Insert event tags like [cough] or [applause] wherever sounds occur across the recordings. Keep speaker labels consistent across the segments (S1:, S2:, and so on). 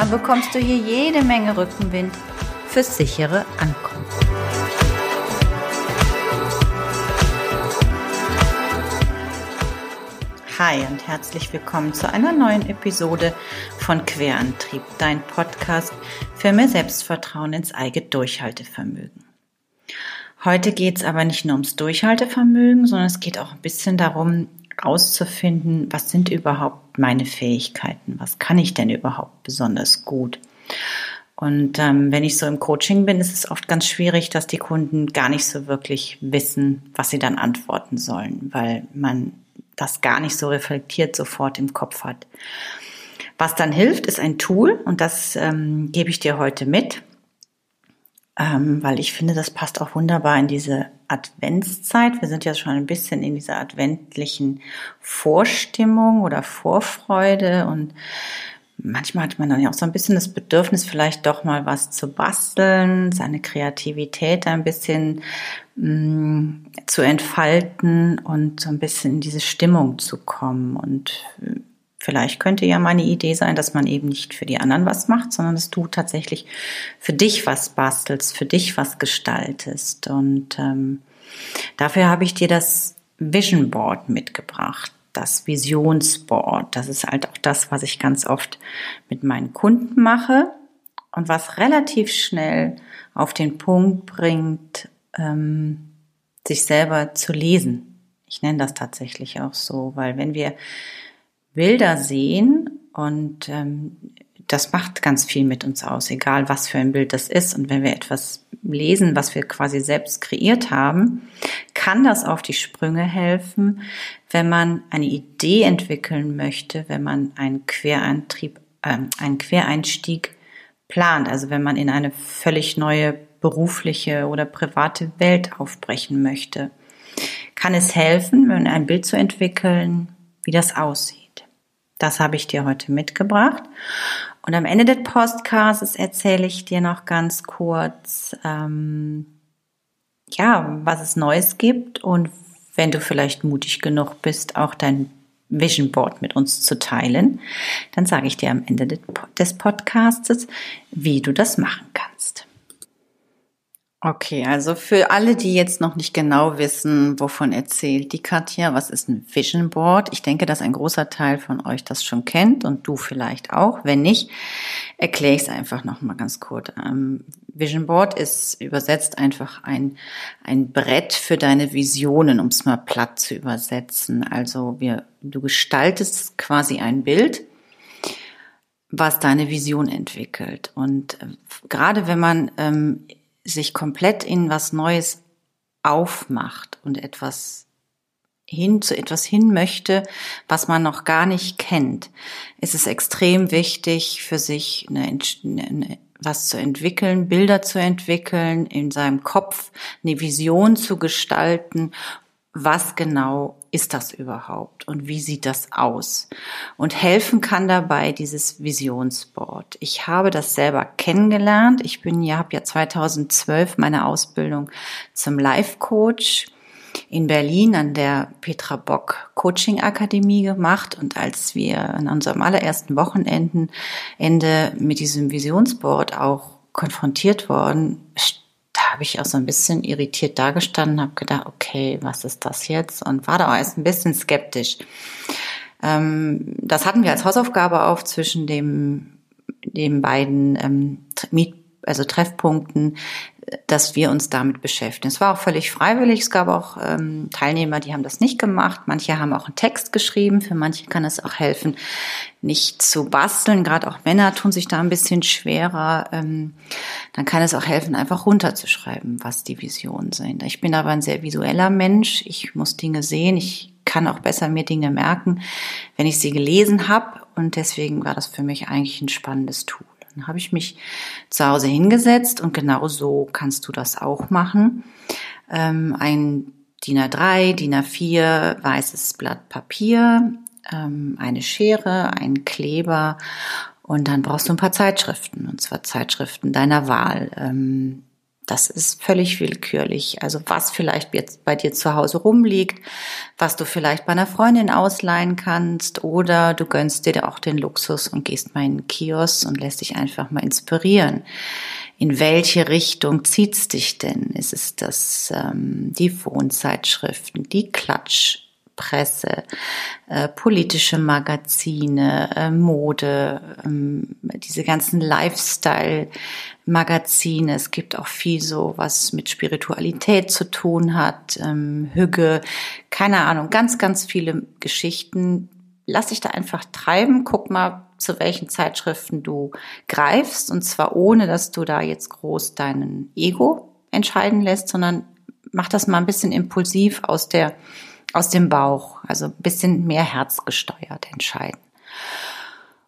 S1: Dann bekommst du hier jede Menge Rückenwind fürs sichere Ankommen. Hi und herzlich willkommen zu einer neuen Episode von Querantrieb, dein Podcast für mehr Selbstvertrauen ins eigene Durchhaltevermögen. Heute geht es aber nicht nur ums Durchhaltevermögen, sondern es geht auch ein bisschen darum, rauszufinden, was sind überhaupt meine Fähigkeiten, was kann ich denn überhaupt besonders gut. Und ähm, wenn ich so im Coaching bin, ist es oft ganz schwierig, dass die Kunden gar nicht so wirklich wissen, was sie dann antworten sollen, weil man das gar nicht so reflektiert sofort im Kopf hat. Was dann hilft, ist ein Tool und das ähm, gebe ich dir heute mit ähm, weil ich finde, das passt auch wunderbar in diese Adventszeit. Wir sind ja schon ein bisschen in dieser adventlichen Vorstimmung oder Vorfreude und manchmal hat man dann ja auch so ein bisschen das Bedürfnis, vielleicht doch mal was zu basteln, seine Kreativität ein bisschen mh, mm, zu entfalten und so ein bisschen in diese Stimmung zu kommen. Und Vielleicht könnte ja meine Idee sein, dass man eben nicht für die anderen was macht, sondern dass du tatsächlich für dich was bastelst, für dich was gestaltest. Und ähm, dafür habe ich dir das Vision Board mitgebracht, das Visionsboard. Das ist halt auch das, was ich ganz oft mit meinen Kunden mache und was relativ schnell auf den Punkt bringt, ähm, sich selber zu lesen. Ich nenne das tatsächlich auch so, weil wenn wir Bilder sehen und ähm, das macht ganz viel mit uns aus, egal was für ein Bild das ist. Und wenn wir etwas lesen, was wir quasi selbst kreiert haben, kann das auf die Sprünge helfen, wenn man eine Idee entwickeln möchte, wenn man einen Quereintrieb, äh, einen Quereinstieg plant, also wenn man in eine völlig neue berufliche oder private Welt aufbrechen möchte, kann es helfen, wenn ein Bild zu entwickeln, wie das aussieht. Das habe ich dir heute mitgebracht. Und am Ende des Podcasts erzähle ich dir noch ganz kurz, ähm, ja, was es Neues gibt und wenn du vielleicht mutig genug bist, auch dein Vision Board mit uns zu teilen, dann sage ich dir am Ende des Podcasts, wie du das machen kannst. Okay, also für alle, die jetzt noch nicht genau wissen, wovon erzählt die Katja, was ist ein Vision Board? Ich denke, dass ein großer Teil von euch das schon kennt und du vielleicht auch. Wenn nicht, erkläre ich es einfach noch mal ganz kurz. Ähm, Vision Board ist übersetzt einfach ein, ein Brett für deine Visionen, um es mal platt zu übersetzen. Also wir, du gestaltest quasi ein Bild was deine Vision entwickelt. Und äh, gerade wenn man ähm, sich komplett in was Neues aufmacht und etwas hin zu etwas hin möchte, was man noch gar nicht kennt, ist es extrem wichtig für sich eine, eine, was zu entwickeln, Bilder zu entwickeln, in seinem Kopf eine Vision zu gestalten was genau ist das überhaupt und wie sieht das aus? Und helfen kann dabei dieses Visionsboard. Ich habe das selber kennengelernt. Ich bin ja, habe ja 2012 meine Ausbildung zum Life Coach in Berlin an der Petra Bock Coaching Akademie gemacht und als wir an unserem allerersten Wochenenden Ende mit diesem Visionsboard auch konfrontiert worden, habe ich auch so ein bisschen irritiert dagestanden, habe gedacht, okay, was ist das jetzt? Und war da auch erst ein bisschen skeptisch. Ähm, das hatten wir als Hausaufgabe auf zwischen dem, den beiden ähm, Miet also Treffpunkten, dass wir uns damit beschäftigen. Es war auch völlig freiwillig. Es gab auch ähm, Teilnehmer, die haben das nicht gemacht. Manche haben auch einen Text geschrieben. Für manche kann es auch helfen, nicht zu basteln. Gerade auch Männer tun sich da ein bisschen schwerer. Ähm, dann kann es auch helfen, einfach runterzuschreiben, was die Visionen sind. Ich bin aber ein sehr visueller Mensch. Ich muss Dinge sehen. Ich kann auch besser mir Dinge merken, wenn ich sie gelesen habe. Und deswegen war das für mich eigentlich ein spannendes Tool. Dann habe ich mich zu Hause hingesetzt und genau so kannst du das auch machen. Ähm, ein DIN A3, DIN A4, weißes Blatt Papier, ähm, eine Schere, einen Kleber und dann brauchst du ein paar Zeitschriften, und zwar Zeitschriften deiner Wahl. Ähm, das ist völlig willkürlich. Also was vielleicht jetzt bei dir zu Hause rumliegt, was du vielleicht bei einer Freundin ausleihen kannst oder du gönnst dir auch den Luxus und gehst mal in den Kiosk und lässt dich einfach mal inspirieren. In welche Richtung zieht's dich denn? Ist es das ähm, die Wohnzeitschriften, die Klatsch? Presse, äh, politische Magazine, äh, Mode, ähm, diese ganzen Lifestyle-Magazine. Es gibt auch viel so, was mit Spiritualität zu tun hat, ähm, Hüge, keine Ahnung, ganz, ganz viele Geschichten. Lass dich da einfach treiben, guck mal, zu welchen Zeitschriften du greifst und zwar ohne, dass du da jetzt groß deinen Ego entscheiden lässt, sondern mach das mal ein bisschen impulsiv aus der aus dem Bauch, also ein bisschen mehr herzgesteuert entscheiden.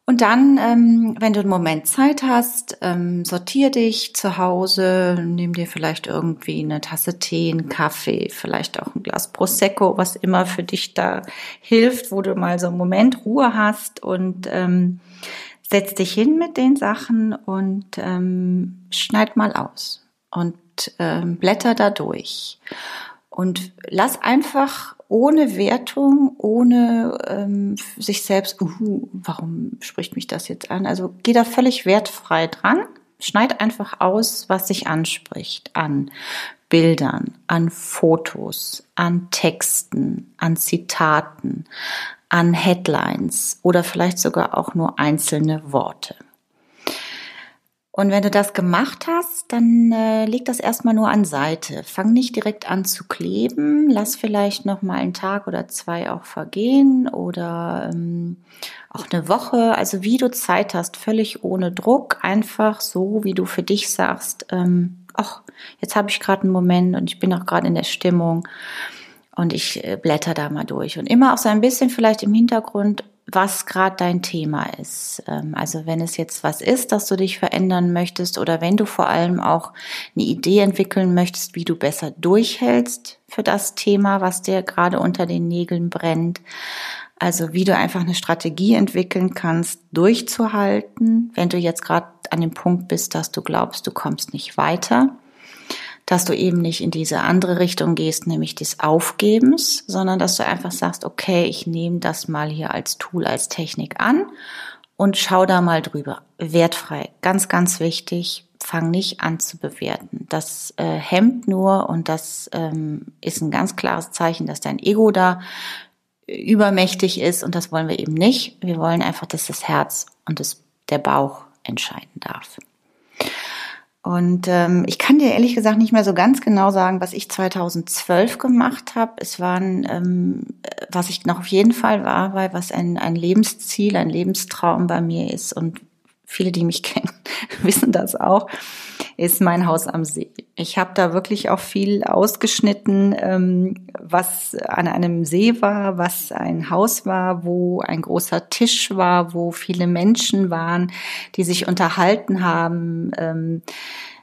S1: Und dann, ähm, wenn du einen Moment Zeit hast, ähm, sortier dich zu Hause, nimm dir vielleicht irgendwie eine Tasse Tee, einen Kaffee, vielleicht auch ein Glas Prosecco, was immer für dich da hilft, wo du mal so einen Moment Ruhe hast und ähm, setz dich hin mit den Sachen und ähm, schneid mal aus und ähm, blätter da durch und lass einfach ohne Wertung, ohne ähm, sich selbst, uh, warum spricht mich das jetzt an? Also geh da völlig wertfrei dran. Schneid einfach aus, was sich anspricht an Bildern, an Fotos, an Texten, an Zitaten, an Headlines oder vielleicht sogar auch nur einzelne Worte. Und wenn du das gemacht hast, dann äh, leg das erstmal nur an Seite. Fang nicht direkt an zu kleben. Lass vielleicht noch mal einen Tag oder zwei auch vergehen oder ähm, auch eine Woche. Also wie du Zeit hast, völlig ohne Druck, einfach so, wie du für dich sagst. Ähm, ach, jetzt habe ich gerade einen Moment und ich bin auch gerade in der Stimmung und ich äh, blätter da mal durch und immer auch so ein bisschen vielleicht im Hintergrund was gerade dein Thema ist. Ähm, also wenn es jetzt was ist, dass du dich verändern möchtest oder wenn du vor allem auch eine Idee entwickeln möchtest, wie du besser durchhältst für das Thema, was dir gerade unter den Nägeln brennt. Also wie du einfach eine Strategie entwickeln kannst, durchzuhalten, wenn du jetzt gerade an dem Punkt bist, dass du glaubst, du kommst nicht weiter dass du eben nicht in diese andere Richtung gehst, nämlich des Aufgebens, sondern dass du einfach sagst, okay, ich nehme das mal hier als Tool, als Technik an und schau da mal drüber. Wertfrei, ganz, ganz wichtig. Fang nicht an zu bewerten. Das äh, hemmt nur und das ähm, ist ein ganz klares Zeichen, dass dein Ego da übermächtig ist und das wollen wir eben nicht. Wir wollen einfach, dass das Herz und das, der Bauch entscheiden darf. Und ähm, ich kann dir ehrlich gesagt nicht mehr so ganz genau sagen, was ich 2012 gemacht habe. Es waren, ähm, was ich noch auf jeden Fall war, weil was ein, ein Lebensziel, ein Lebenstraum bei mir ist und viele, die mich [laughs] kennen, wissen das auch, ist mein Haus am See. Ich habe da wirklich auch viel ausgeschnitten, ähm, was an einem See war, was ein Haus war, wo ein großer Tisch war, wo viele Menschen waren, die sich unterhalten haben. Ähm,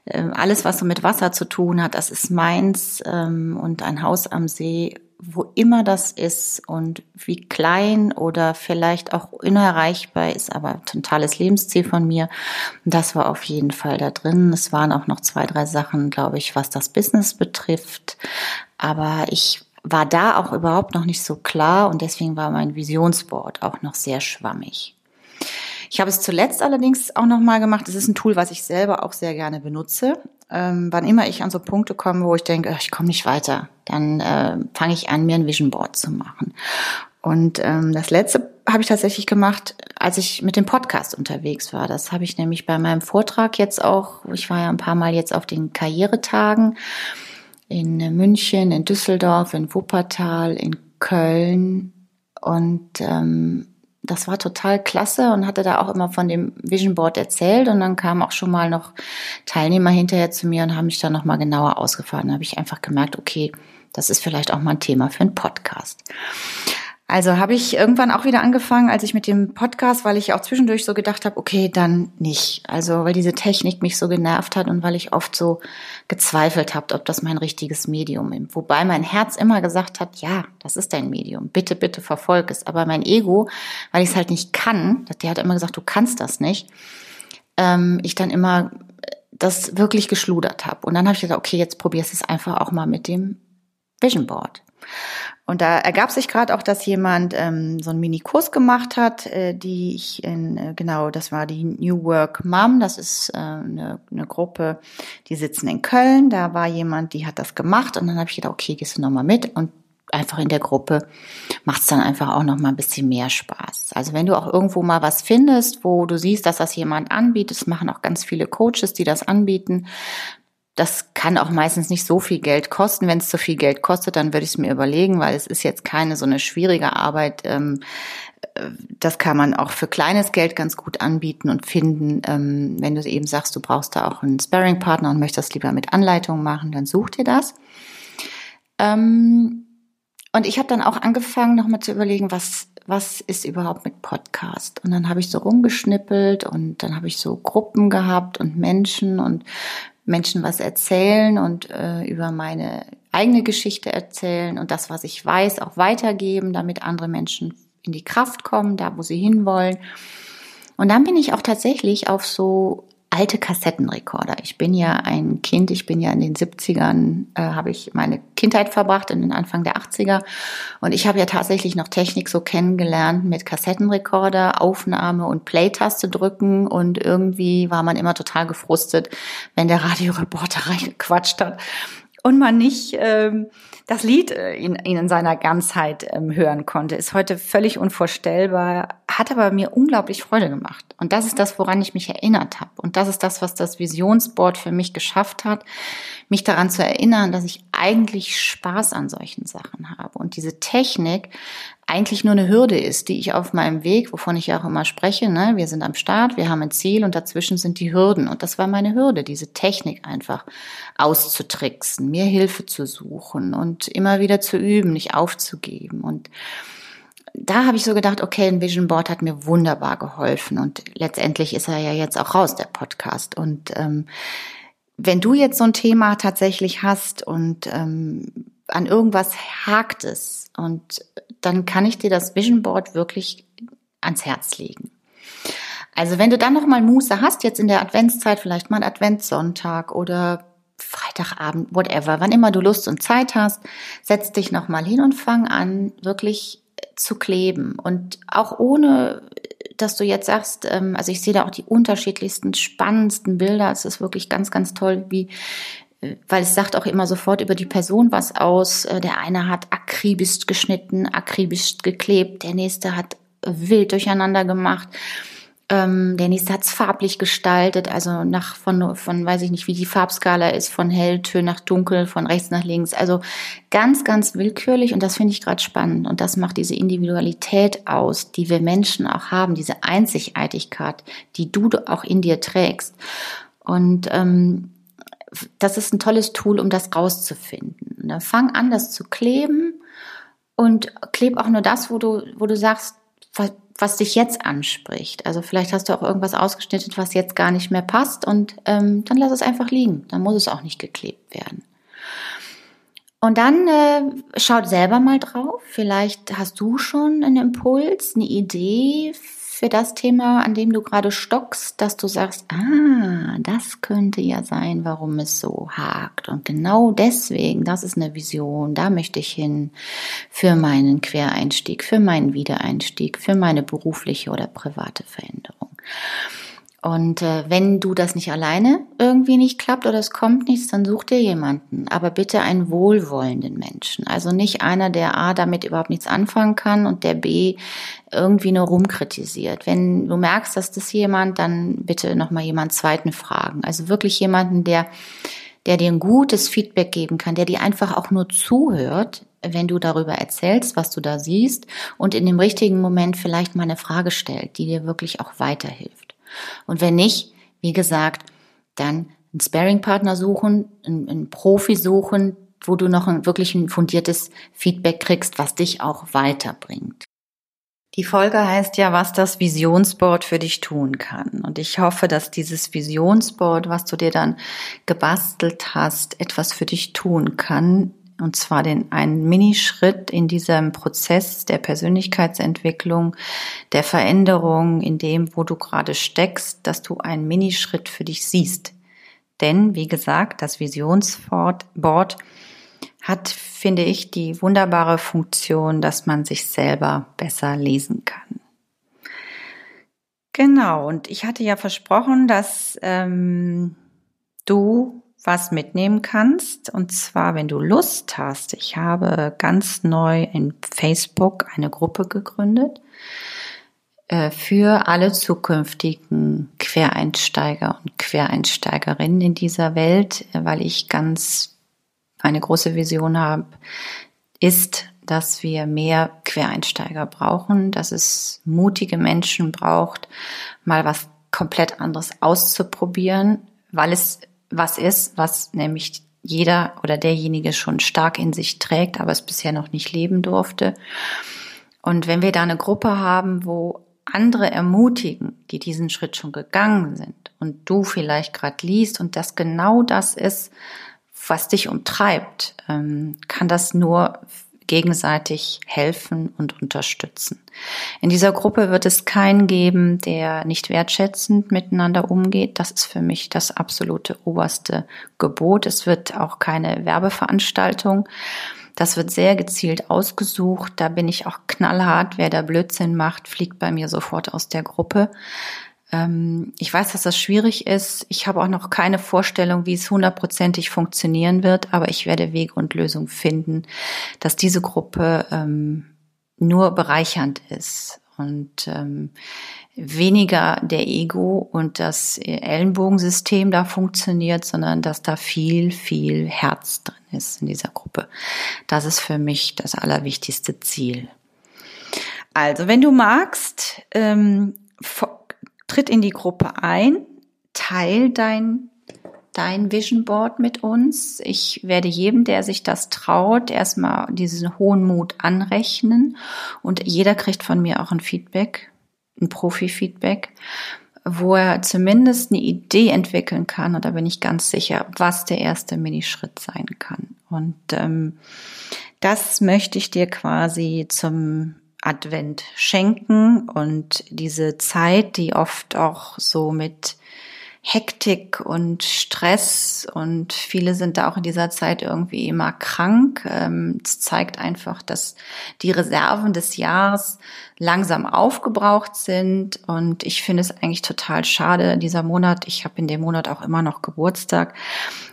S1: ähm alles, was so mit Wasser zu tun hat, das ist meins und ein Haus am See wo immer das ist und wie klein oder vielleicht auch unerreichbar ist, aber totales Lebensziel von mir. das war auf jeden Fall da drin. Es waren auch noch zwei, drei Sachen, glaube ich, was das Business betrifft. Aber ich war da auch überhaupt noch nicht so klar und deswegen war mein Visionsboard auch noch sehr schwammig. Ich habe es zuletzt allerdings auch noch mal gemacht. Es ist ein Tool, was ich selber auch sehr gerne benutze. Ähm, wann immer ich an so Punkte komme, wo ich denke, ich komme nicht weiter, dann äh, fange ich an, mir ein Vision Board zu machen. Und ähm, das letzte habe ich tatsächlich gemacht, als ich mit dem Podcast unterwegs war. Das habe ich nämlich bei meinem Vortrag jetzt auch, ich war ja ein paar Mal jetzt auf den Karrieretagen in München, in Düsseldorf, in Wuppertal, in Köln und ähm, das war total klasse und hatte da auch immer von dem Vision Board erzählt und dann kamen auch schon mal noch Teilnehmer hinterher zu mir und haben mich dann noch mal genauer ausgefahren. Da habe ich einfach gemerkt, okay, das ist vielleicht auch mal ein Thema für einen Podcast. Also habe ich irgendwann auch wieder angefangen, als ich mit dem Podcast, weil ich auch zwischendurch so gedacht habe, okay, dann nicht. Also weil diese Technik mich so genervt hat und weil ich oft so gezweifelt habe, ob das mein richtiges Medium ist. Wobei mein Herz immer gesagt hat, ja, das ist dein Medium. Bitte, bitte verfolg es. Aber mein Ego, weil ich es halt nicht kann, der hat immer gesagt, du kannst das nicht. Ähm, ich dann immer das wirklich geschludert habe. Und dann habe ich gesagt, okay, jetzt probierst du es einfach auch mal mit dem Vision Board. Und da ergab sich gerade auch, dass jemand ähm, so einen Mini-Kurs gemacht hat, äh, die ich in, äh, genau, das war die New Work Mom, das ist äh, eine, eine Gruppe, die sitzen in Köln, da war jemand, die hat das gemacht. Und dann habe ich gedacht, okay, gehst du nochmal mit? Und einfach in der Gruppe macht es dann einfach auch noch mal ein bisschen mehr Spaß. Also wenn du auch irgendwo mal was findest, wo du siehst, dass das jemand anbietet, es machen auch ganz viele Coaches, die das anbieten, das kann auch meistens nicht so viel Geld kosten. Wenn es zu viel Geld kostet, dann würde ich es mir überlegen, weil es ist jetzt keine so eine schwierige Arbeit. Ähm, äh, das kann man auch für kleines Geld ganz gut anbieten und finden. Ähm, wenn du eben sagst, du brauchst da auch einen Sparring-Partner und möchtest lieber mit Anleitung machen, dann such dir das. Ähm, und ich habe dann auch angefangen, nochmal zu überlegen, was, was ist überhaupt mit Podcast? Und dann habe ich so rumgeschnippelt und dann habe ich so Gruppen gehabt und Menschen und Menschen was erzählen und äh, über meine eigene Geschichte erzählen und das, was ich weiß, auch weitergeben, damit andere Menschen in die Kraft kommen, da wo sie hinwollen. Und dann bin ich auch tatsächlich auf so alte Kassettenrekorder. Ich bin ja ein Kind, ich bin ja in den 70ern, äh, habe ich meine Kindheit verbracht, in den Anfang der 80er. Und ich habe ja tatsächlich noch Technik so kennengelernt mit Kassettenrekorder, Aufnahme und Play-Taste drücken. Und irgendwie war man immer total gefrustet, wenn der Radioreporter [laughs] reingequatscht hat und man nicht ähm, das Lied äh, in, in seiner Ganzheit ähm, hören konnte, ist heute völlig unvorstellbar, hat aber mir unglaublich Freude gemacht. Und das ist das, woran ich mich erinnert habe. Und das ist das, was das Visionsboard für mich geschafft hat, mich daran zu erinnern, dass ich eigentlich Spaß an solchen Sachen habe. Und diese Technik eigentlich nur eine Hürde ist, die ich auf meinem Weg, wovon ich ja auch immer spreche, ne, wir sind am Start, wir haben ein Ziel und dazwischen sind die Hürden. Und das war meine Hürde, diese Technik einfach auszutricksen, mir Hilfe zu suchen und immer wieder zu üben, nicht aufzugeben. Und da habe ich so gedacht, okay, ein Vision Board hat mir wunderbar geholfen und letztendlich ist er ja jetzt auch raus, der Podcast. Und ähm, wenn du jetzt so ein Thema tatsächlich hast und ähm, an irgendwas hakt es und dann kann ich dir das Vision Board wirklich ans Herz legen. Also wenn du dann noch mal Muße hast, jetzt in der Adventszeit, vielleicht mal ein Adventssonntag oder Freitagabend, whatever, wann immer du Lust und Zeit hast, setz dich noch mal hin und fang an, wirklich zu kleben und auch ohne dass du jetzt sagst, ähm, also ich sehe da auch die unterschiedlichsten, spannendsten Bilder. Es ist wirklich ganz, ganz toll, wie, weil es sagt auch immer sofort über die Person was aus. Äh, der eine hat akribisch geschnitten, akribisch geklebt, der nächste hat wild durcheinander gemacht. Ähm, der nächste hat es farblich gestaltet, also nach von, von, weiß ich nicht, wie die Farbskala ist, von helltön nach dunkel, von rechts nach links. Also ganz, ganz willkürlich und das finde ich gerade spannend. Und das macht diese Individualität aus, die wir Menschen auch haben, diese Einzigartigkeit, die du auch in dir trägst. Und ähm, das ist ein tolles Tool, um das rauszufinden. Dann fang an, das zu kleben und kleb auch nur das, wo du, wo du sagst, was, dich jetzt anspricht. Also vielleicht hast du auch irgendwas ausgeschnitten, was jetzt gar nicht mehr passt und ähm, dann lass es einfach liegen. Dann muss es auch nicht geklebt werden. Und dann äh, schaut selber mal drauf. Vielleicht hast du schon einen Impuls, eine Idee für das Thema, an dem du gerade stockst, dass du sagst, ah, das könnte ja sein, warum es so hakt. Und genau deswegen, das ist eine Vision, da möchte ich hin für meinen Quereinstieg, für meinen Wiedereinstieg, für meine berufliche oder private Veränderung. Und äh, wenn du das nicht alleine irgendwie nicht klappt oder es kommt nichts, dann such dir jemanden. Aber bitte einen wohlwollenden Menschen. Also nicht einer, der A damit überhaupt nichts anfangen kann und der B irgendwie nur rumkritisiert. Wenn du merkst, dass das jemand, dann bitte nochmal jemand zweiten fragen. Also wirklich jemanden, der, der dir ein gutes Feedback geben kann, der dir einfach auch nur zuhört, wenn du darüber erzählst, was du da siehst und in dem richtigen Moment vielleicht mal eine Frage stellt, die dir wirklich auch weiterhilft. Und wenn nicht, wie gesagt, dann einen Sparing-Partner suchen, einen, einen Profi suchen, wo du noch ein wirklich ein fundiertes Feedback kriegst, was dich auch weiterbringt. Die Folge heißt ja, was das Visionsboard für dich tun kann. Und ich hoffe, dass dieses Visionsboard, was du dir dann gebastelt hast, etwas für dich tun kann. Und zwar den einen Minischritt in diesem Prozess der Persönlichkeitsentwicklung, der Veränderung, in dem, wo du gerade steckst, dass du einen Minischritt für dich siehst. Denn, wie gesagt, das Visionsboard hat, finde ich, die wunderbare Funktion, dass man sich selber besser lesen kann. Genau, und ich hatte ja versprochen, dass ähm, du was mitnehmen kannst. Und zwar, wenn du Lust hast. Ich habe ganz neu in Facebook eine Gruppe gegründet äh, für alle zukünftigen Quereinsteiger und Quereinsteigerinnen in dieser Welt, weil ich ganz eine große Vision habe, ist, dass wir mehr Quereinsteiger brauchen, dass es mutige Menschen braucht, mal was komplett anderes auszuprobieren, weil es was ist, was nämlich jeder oder derjenige schon stark in sich trägt, aber es bisher noch nicht leben durfte. Und wenn wir da eine Gruppe haben, wo andere ermutigen, die diesen Schritt schon gegangen sind und du vielleicht gerade liest und das genau das ist, was dich umtreibt, ähm, kann das nur gegenseitig helfen und unterstützen. In dieser Gruppe wird es keinen geben, der nicht wertschätzend miteinander umgeht. Das ist für mich das absolute oberste Gebot. Es wird auch keine Werbeveranstaltung. Das wird sehr gezielt ausgesucht. Da bin ich auch knallhart. Wer da Blödsinn macht, fliegt bei mir sofort aus der Gruppe. Ähm, ich weiß, dass das schwierig ist. Ich habe auch noch keine Vorstellung, wie es hundertprozentig funktionieren wird, aber ich werde Wege und Lösungen finden, dass diese Gruppe ähm, nur bereichernd ist und ähm, weniger der Ego und das Ellenbogensystem da funktioniert, sondern dass da viel, viel Herz drin ist in dieser Gruppe. Das ist für mich das allerwichtigste Ziel. Also, wenn du magst, ähm, tritt in die Gruppe ein, teil dein, dein Vision Board mit uns. Ich werde jedem, der sich das traut, erstmal diesen hohen Mut anrechnen und jeder kriegt von mir auch ein Feedback, ein Profi-Feedback wo er zumindest eine Idee entwickeln kann, und da bin ich ganz sicher, was der erste Minischritt sein kann. Und ähm, das möchte ich dir quasi zum Advent schenken und diese Zeit, die oft auch so mit Hektik und Stress und viele sind da auch in dieser Zeit irgendwie immer krank. Ähm, es zeigt einfach, dass die Reserven des Jahres langsam aufgebraucht sind. Und ich finde es eigentlich total schade, dieser Monat, ich habe in dem Monat auch immer noch Geburtstag,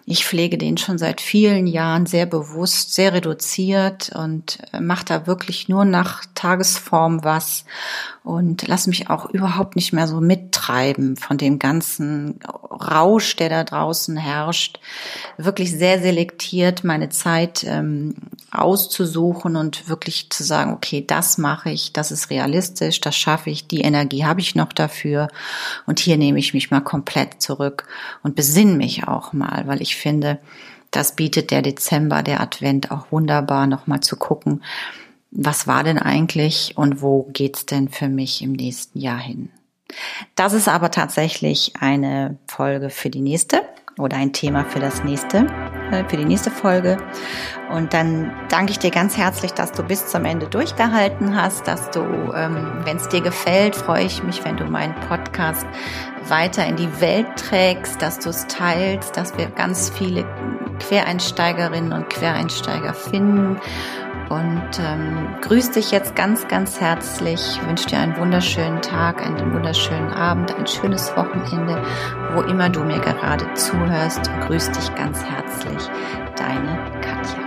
S1: ich pflege den schon seit vielen Jahren sehr bewusst, sehr reduziert und äh, mache da wirklich nur nach Tagesform was und lass mich auch überhaupt nicht mehr so mittreiben von dem ganzen Rausch, der da draußen herrscht. Wirklich sehr selektiert meine Zeit ähm, auszusuchen und wirklich zu sagen, okay, das mache ich, das ist realistisch, das schaffe ich, die Energie habe ich noch dafür und hier nehme ich mich mal komplett zurück und besinne mich auch mal, weil ich finde, das bietet der Dezember, der Advent auch wunderbar, nochmal zu gucken, was war denn eigentlich und wo geht's denn für mich im nächsten Jahr hin? Das ist aber tatsächlich eine Folge für die nächste oder ein Thema für das nächste, äh, für die nächste Folge. Und dann danke ich dir ganz herzlich, dass du bis zum Ende durchgehalten hast, dass du, ähm, wenn es dir gefällt, freue ich mich, wenn du meinen Podcast weiter in die Welt trägst, dass du es teilst, dass wir ganz viele Quereinsteigerinnen und Quereinsteiger finden und ähm, grüß dich jetzt ganz, ganz herzlich. wünsche dir einen wunderschönen Tag, einen wunderschönen Abend, ein schönes Wochenende, wo immer du mir gerade zuhörst. grüß dich ganz herzlich, deine Katja.